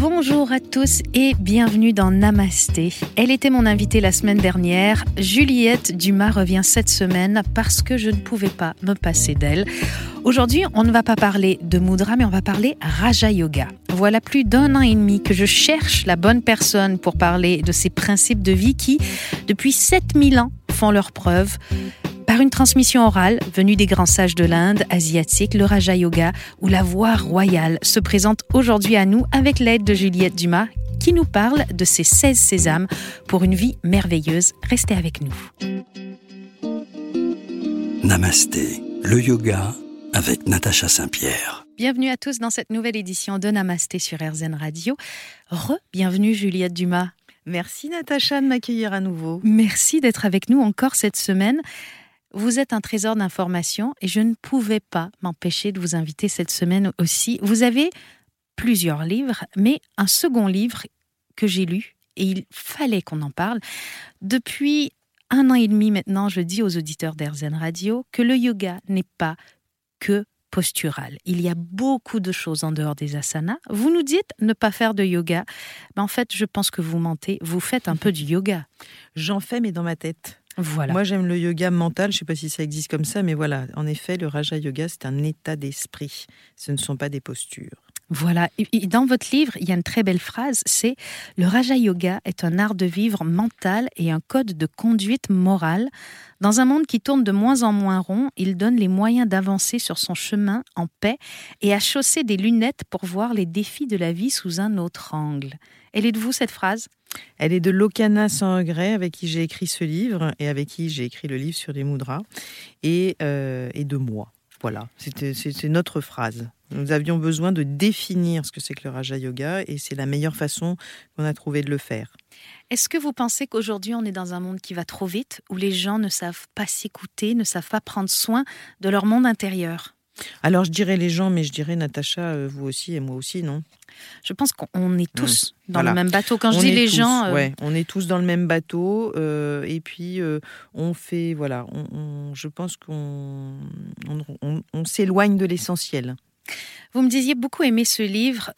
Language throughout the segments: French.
Bonjour à tous et bienvenue dans Namasté. Elle était mon invitée la semaine dernière. Juliette Dumas revient cette semaine parce que je ne pouvais pas me passer d'elle. Aujourd'hui, on ne va pas parler de Mudra, mais on va parler Raja Yoga. Voilà plus d'un an et demi que je cherche la bonne personne pour parler de ces principes de vie qui, depuis 7000 ans, font leurs preuves. Par une transmission orale venue des grands sages de l'Inde asiatique, le Raja Yoga ou la voie royale se présente aujourd'hui à nous avec l'aide de Juliette Dumas qui nous parle de ces 16 sésames pour une vie merveilleuse. Restez avec nous. Namasté, le yoga avec Natacha Saint-Pierre. Bienvenue à tous dans cette nouvelle édition de Namasté sur RZN Radio. Re-bienvenue Juliette Dumas. Merci Natacha de m'accueillir à nouveau. Merci d'être avec nous encore cette semaine. Vous êtes un trésor d'informations et je ne pouvais pas m'empêcher de vous inviter cette semaine aussi. Vous avez plusieurs livres, mais un second livre que j'ai lu et il fallait qu'on en parle. Depuis un an et demi maintenant, je dis aux auditeurs d'Airzen Radio que le yoga n'est pas que postural. Il y a beaucoup de choses en dehors des asanas. Vous nous dites ne pas faire de yoga. Mais en fait, je pense que vous mentez. Vous faites un peu du yoga. J'en fais, mais dans ma tête. Voilà. Moi, j'aime le yoga mental. Je ne sais pas si ça existe comme ça, mais voilà. En effet, le Raja Yoga, c'est un état d'esprit. Ce ne sont pas des postures. Voilà. Et Dans votre livre, il y a une très belle phrase, c'est Le Raja Yoga est un art de vivre mental et un code de conduite morale. Dans un monde qui tourne de moins en moins rond, il donne les moyens d'avancer sur son chemin en paix et à chausser des lunettes pour voir les défis de la vie sous un autre angle. Elle est de vous, cette phrase? Elle est de Lokana sans regret, avec qui j'ai écrit ce livre et avec qui j'ai écrit le livre sur les mudras, et, euh, et de moi. Voilà, c'est notre phrase. Nous avions besoin de définir ce que c'est que le Raja Yoga et c'est la meilleure façon qu'on a trouvé de le faire. Est-ce que vous pensez qu'aujourd'hui on est dans un monde qui va trop vite, où les gens ne savent pas s'écouter, ne savent pas prendre soin de leur monde intérieur? Alors je dirais les gens, mais je dirais Natacha, euh, vous aussi et moi aussi, non? Je pense qu'on est tous dans Voilà. le même bateau. Quand je dis les tous, gens, euh, ouais, on est tous dans le même bateau euh, et puis euh, on fait, voilà, on, on- je pense qu'on on, on- on s'éloigne de l'essentiel. vous me disiez beaucoup aimer ce livre,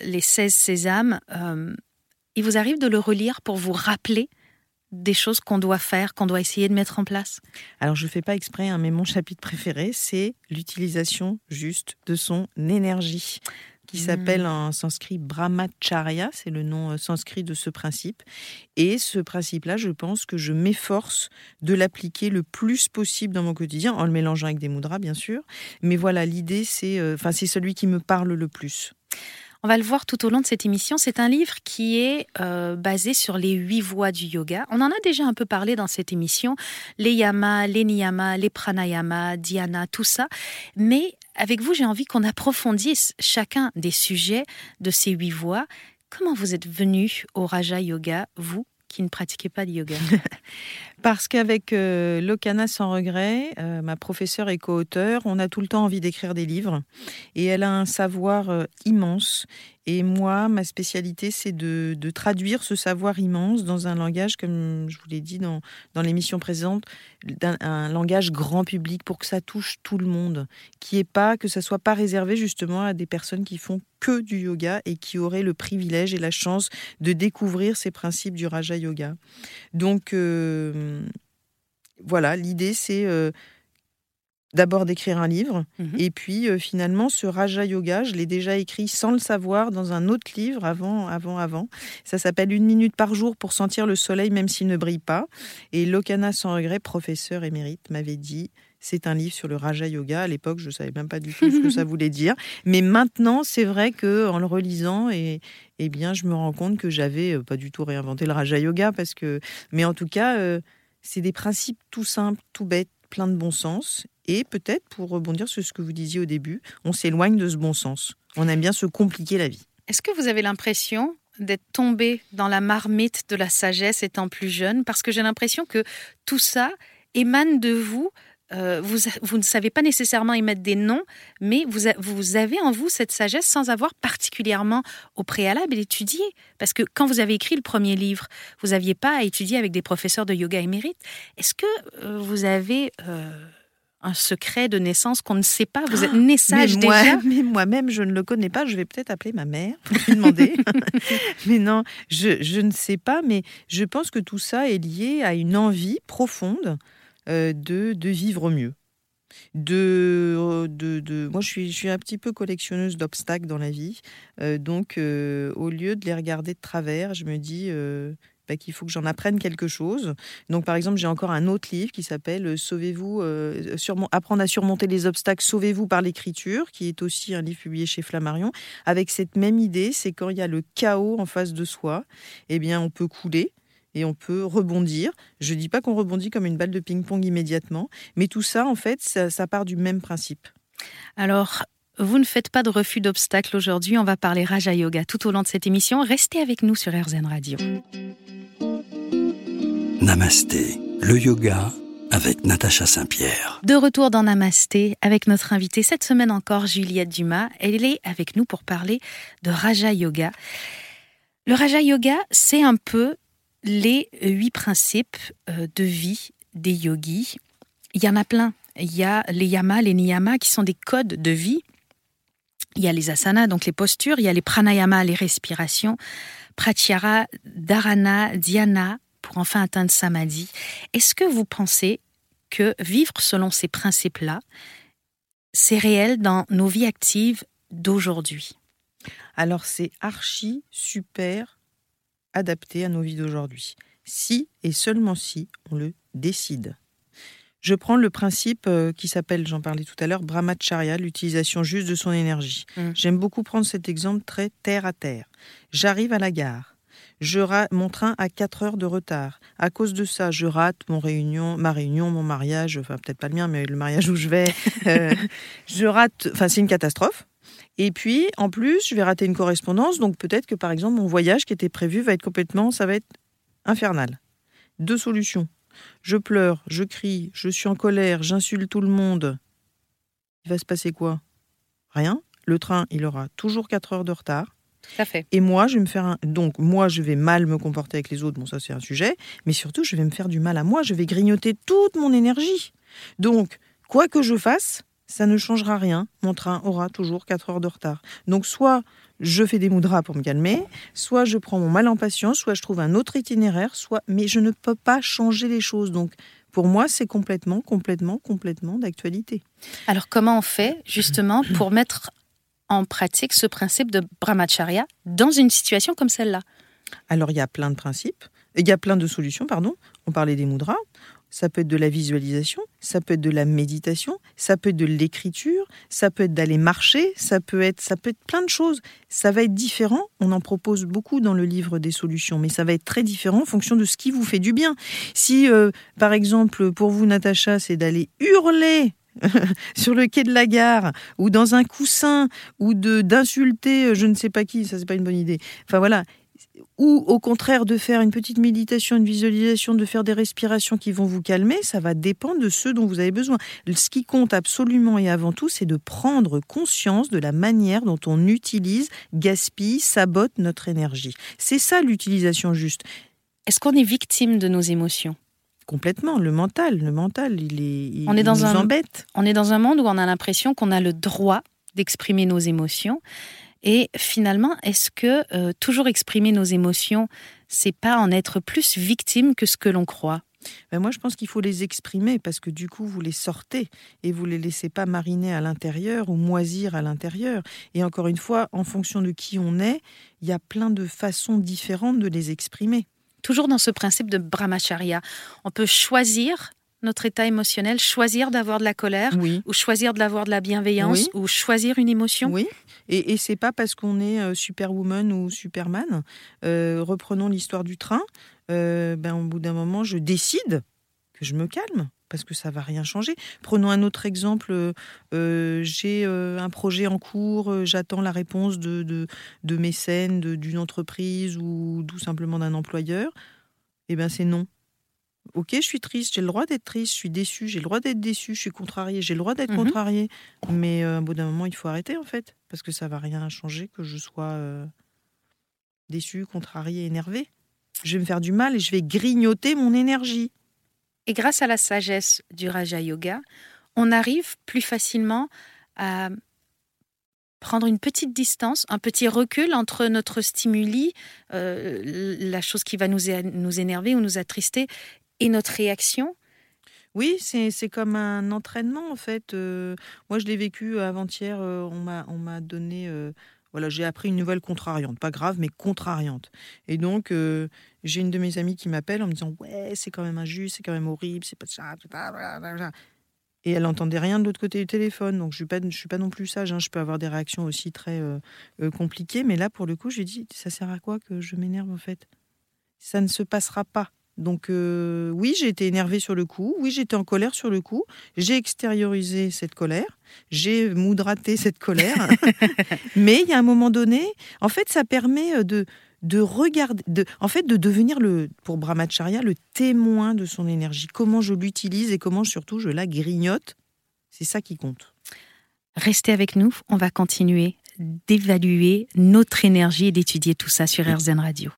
Les 16 Sésames. Il vous arrive de le relire pour vous rappeler des choses qu'on doit faire, qu'on doit essayer de mettre en place? Alors je fais pas exprès, hein, mais mon chapitre préféré, c'est l'utilisation juste de son énergie qui Mm. s'appelle en sanskrit brahmacharya, c'est le nom euh, sanskrit de ce principe. Et ce principe-là, je pense que je m'efforce de l'appliquer le plus possible dans mon quotidien, en le mélangeant avec des mudras, bien sûr. Mais voilà, l'idée, c'est, euh, enfin, c'est celui qui me parle le plus. On va le voir tout au long de cette émission. C'est un livre qui est euh, basé sur les huit voies du yoga. On en a déjà un peu parlé dans cette émission. Les yamas, les niyamas, les pranayamas, dhyana, tout ça. Mais avec vous, j'ai envie qu'on approfondisse chacun des sujets de ces huit voies. Comment vous êtes venu au Raja Yoga, vous qui ne pratiquez pas de yoga? Parce qu'avec euh, Lokana sans regret, euh, ma professeure et co-auteur, on a tout le temps envie d'écrire des livres. Et elle a un savoir euh, immense. Et moi, ma spécialité, c'est de, traduire ce savoir immense dans un langage, comme je vous l'ai dit dans, l'émission présente, d'un- un langage grand public pour que ça touche tout le monde. Qui est pas, que ça soit pas réservé justement à des personnes qui font que du yoga et qui auraient le privilège et la chance de découvrir ces principes du Raja Yoga. Donc euh, voilà, l'idée c'est euh, d'abord d'écrire un livre Mhm. et puis euh, finalement ce Raja Yoga, je l'ai déjà écrit sans le savoir dans un autre livre avant, avant, avant. Ça s'appelle Une minute par jour pour sentir le soleil même s'il ne brille pas. Et Lokana sans regret, professeur émérite, m'avait dit c'est un livre sur le Raja Yoga. À l'époque, je ne savais même pas du tout ce que ça voulait dire. Mais maintenant, c'est vrai que en le relisant, et, eh bien, je me rends compte que j'avais euh, pas du tout réinventé le Raja Yoga. Parce que... Mais en tout cas, euh, c'est des principes tout simples, tout bêtes, plein de bon sens. Et peut-être, pour rebondir sur ce que vous disiez au début, on s'éloigne de ce bon sens. On aime bien se compliquer la vie. Est-ce que vous avez l'impression d'être tombé dans la marmite de la sagesse étant plus jeune? Parce que j'ai l'impression que tout ça émane de vous euh, vous, vous, ne savez pas nécessairement émettre des noms, mais vous, vous avez en vous cette sagesse sans avoir particulièrement au préalable étudié. Parce que quand vous avez écrit le premier livre, vous n'aviez pas à étudier avec des professeurs de yoga émérites. Est-ce que euh, vous avez euh, un secret de naissance qu'on ne sait pas Vous êtes ah, né sage mais moi, déjà Mais moi-même, je ne le connais pas. Je vais peut-être appeler ma mère pour lui demander. mais non, je, je, ne sais pas. Mais je pense que tout ça est lié à une envie profonde euh, de, de vivre mieux. De, euh, de, de, moi, je suis, je suis un petit peu collectionneuse d'obstacles dans la vie. Euh, donc, au lieu de les regarder de travers, je me dis bah, qu'il faut que j'en apprenne quelque chose. Donc, par exemple, j'ai encore un autre livre qui s'appelle Sauvez-vous, apprendre à surmonter les obstacles, sauvez-vous par l'écriture, qui est aussi un livre publié chez Flammarion, avec cette même idée, c'est quand il y a le chaos en face de soi, eh bien, on peut couler et on peut rebondir. Je ne dis pas qu'on rebondit comme une balle de ping-pong immédiatement, mais tout ça, en fait, ça, part du même principe. Alors, vous ne faites pas de refus d'obstacles aujourd'hui. On va parler Raja Yoga tout au long de cette émission. Restez avec nous sur RZN Radio. Namasté, le yoga avec Natacha Saint-Pierre. De retour dans Namasté avec notre invitée cette semaine encore, Juliette Dumas. Elle est avec nous pour parler de Raja Yoga. Le Raja Yoga, c'est un peu les huit principes euh, de vie des yogis. Il y en a plein. Il y a les yamas, les niyamas qui sont des codes de vie. Il y a les asanas, donc les postures. Il y a les pranayama, les respirations. Pratyahara, dharana, dhyana, pour enfin atteindre samadhi. Est-ce que vous pensez que vivre selon ces principes-là, c'est réel dans nos vies actives d'aujourd'hui? Alors c'est archi super adapté à nos vies d'aujourd'hui. Si et seulement si on le décide. Je prends le principe euh, qui s'appelle, j'en parlais tout à l'heure, brahmacharya, l'utilisation juste de son énergie. Mm. J'aime beaucoup prendre cet exemple très terre à terre. J'arrive à la gare. Je rate mon train à 4 heures de retard. À cause de ça, je rate mon réunion, ma réunion, mon mariage, enfin peut-être pas le mien, mais le mariage où je vais. Euh, je rate, enfin c'est une catastrophe. Et puis, en plus, je vais rater une correspondance, donc peut-être que par exemple, mon voyage qui était prévu va être complètement, ça va être infernal. Deux solutions. Je pleure, je crie, je suis en colère, j'insulte tout le monde. Il va se passer quoi? Rien. Le train, il aura toujours 4 heures de retard. Ça fait. Et moi, je vais me faire un... Donc, moi, je vais mal me comporter avec les autres. Bon, ça, c'est un sujet. Mais surtout, je vais me faire du mal à moi. Je vais grignoter toute mon énergie. Donc, quoi que je fasse, ça ne changera rien. Mon train aura toujours 4 heures de retard. Donc soit je fais des moudras pour me calmer, soit je prends mon mal en patience, soit je trouve un autre itinéraire, soit mais je ne peux pas changer les choses. Donc pour moi, c'est complètement, complètement, complètement d'actualité. Alors comment on fait justement pour mettre en pratique ce principe de brahmacharya dans une situation comme celle-là Alors il y a plein de principes, il y a plein de solutions, pardon. On parlait des moudras, ça peut être de la visualisation, ça peut être de la méditation, ça peut être de l'écriture, ça peut être d'aller marcher, ça peut être ça peut être plein de choses. Ça va être différent, on en propose beaucoup dans le livre des solutions, mais ça va être très différent en fonction de ce qui vous fait du bien. Si euh, par exemple pour vous Natacha, c'est d'aller hurler sur le quai de la gare ou dans un coussin ou de d'insulter euh, je ne sais pas qui, ça c'est pas une bonne idée. Enfin voilà, ou au contraire de faire une petite méditation, une visualisation, de faire des respirations qui vont vous calmer, ça va dépendre de ce dont vous avez besoin. Ce qui compte absolument et avant tout, c'est de prendre conscience de la manière dont on utilise, gaspille, sabote notre énergie. C'est ça l'utilisation juste. Est-ce qu'on est victime de nos émotions? Complètement, le mental, le mental, il est, on est dans nous un, embête. On est dans un monde où on a l'impression qu'on a le droit d'exprimer nos émotions et finalement, est-ce que euh, toujours exprimer nos émotions, c'est pas en être plus victime que ce que l'on croit? Ben moi, je pense qu'il faut les exprimer parce que du coup, vous les sortez et vous les laissez pas mariner à l'intérieur ou moisir à l'intérieur. Et encore une fois, en fonction de qui on est, il y a plein de façons différentes de les exprimer. Toujours dans ce principe de brahmacharya, on peut choisir notre état émotionnel, choisir d'avoir de la colère, ou choisir d'avoir de la bienveillance, ou choisir une émotion. Oui, et, et c'est pas parce qu'on est euh, Superwoman ou Superman. Euh, reprenons l'histoire du train. Euh, ben, au bout d'un moment, je décide que je me calme parce que ça va rien changer. Prenons un autre exemple. J'ai un projet en cours, j'attends la réponse de, de, de mécène, d'une entreprise ou tout simplement d'un employeur. Eh bien, c'est non. Ok, je suis triste, j'ai le droit d'être triste, je suis déçu, j'ai le droit d'être déçu, je suis contrarié, j'ai le droit d'être Mhm. contrarié. Mais euh, au bout d'un moment, il faut arrêter en fait, parce que ça va rien changer que je sois euh, déçu, contrarié, énervé. Je vais me faire du mal et je vais grignoter mon énergie. Et grâce à la sagesse du Raja Yoga, on arrive plus facilement à prendre une petite distance, un petit recul entre notre stimuli, euh, la chose qui va nous, nous énerver ou nous attrister, et notre réaction. Oui, c'est comme un entraînement en fait. Euh, moi, je l'ai vécu avant-hier. euh, on m'a donné. Voilà, j'ai appris une nouvelle contrariante, pas grave, mais contrariante. Et donc, euh, j'ai une de mes amies qui m'appelle en me disant ouais, c'est quand même injuste, c'est quand même horrible, c'est pas ça. Et elle n'entendait rien de l'autre côté du téléphone, donc je suis pas, je suis pas non plus sage. hein, Je peux avoir des réactions aussi très euh, euh, compliquées, mais là, pour le coup, j'ai dit ça sert à quoi que je m'énerve en fait? Ça ne se passera pas. Donc euh, oui, j'ai été énervée sur le coup, oui, j'étais en colère sur le coup, j'ai extériorisé cette colère, j'ai moudraté cette colère, mais il y a un moment donné, en fait, ça permet euh, de de regarder, de, en fait, de devenir le, pour Brahmacharya, le témoin de son énergie. Comment je l'utilise et comment surtout je la grignote, c'est ça qui compte. Restez avec nous, on va continuer d'évaluer notre énergie et d'étudier tout ça sur RZN Radio.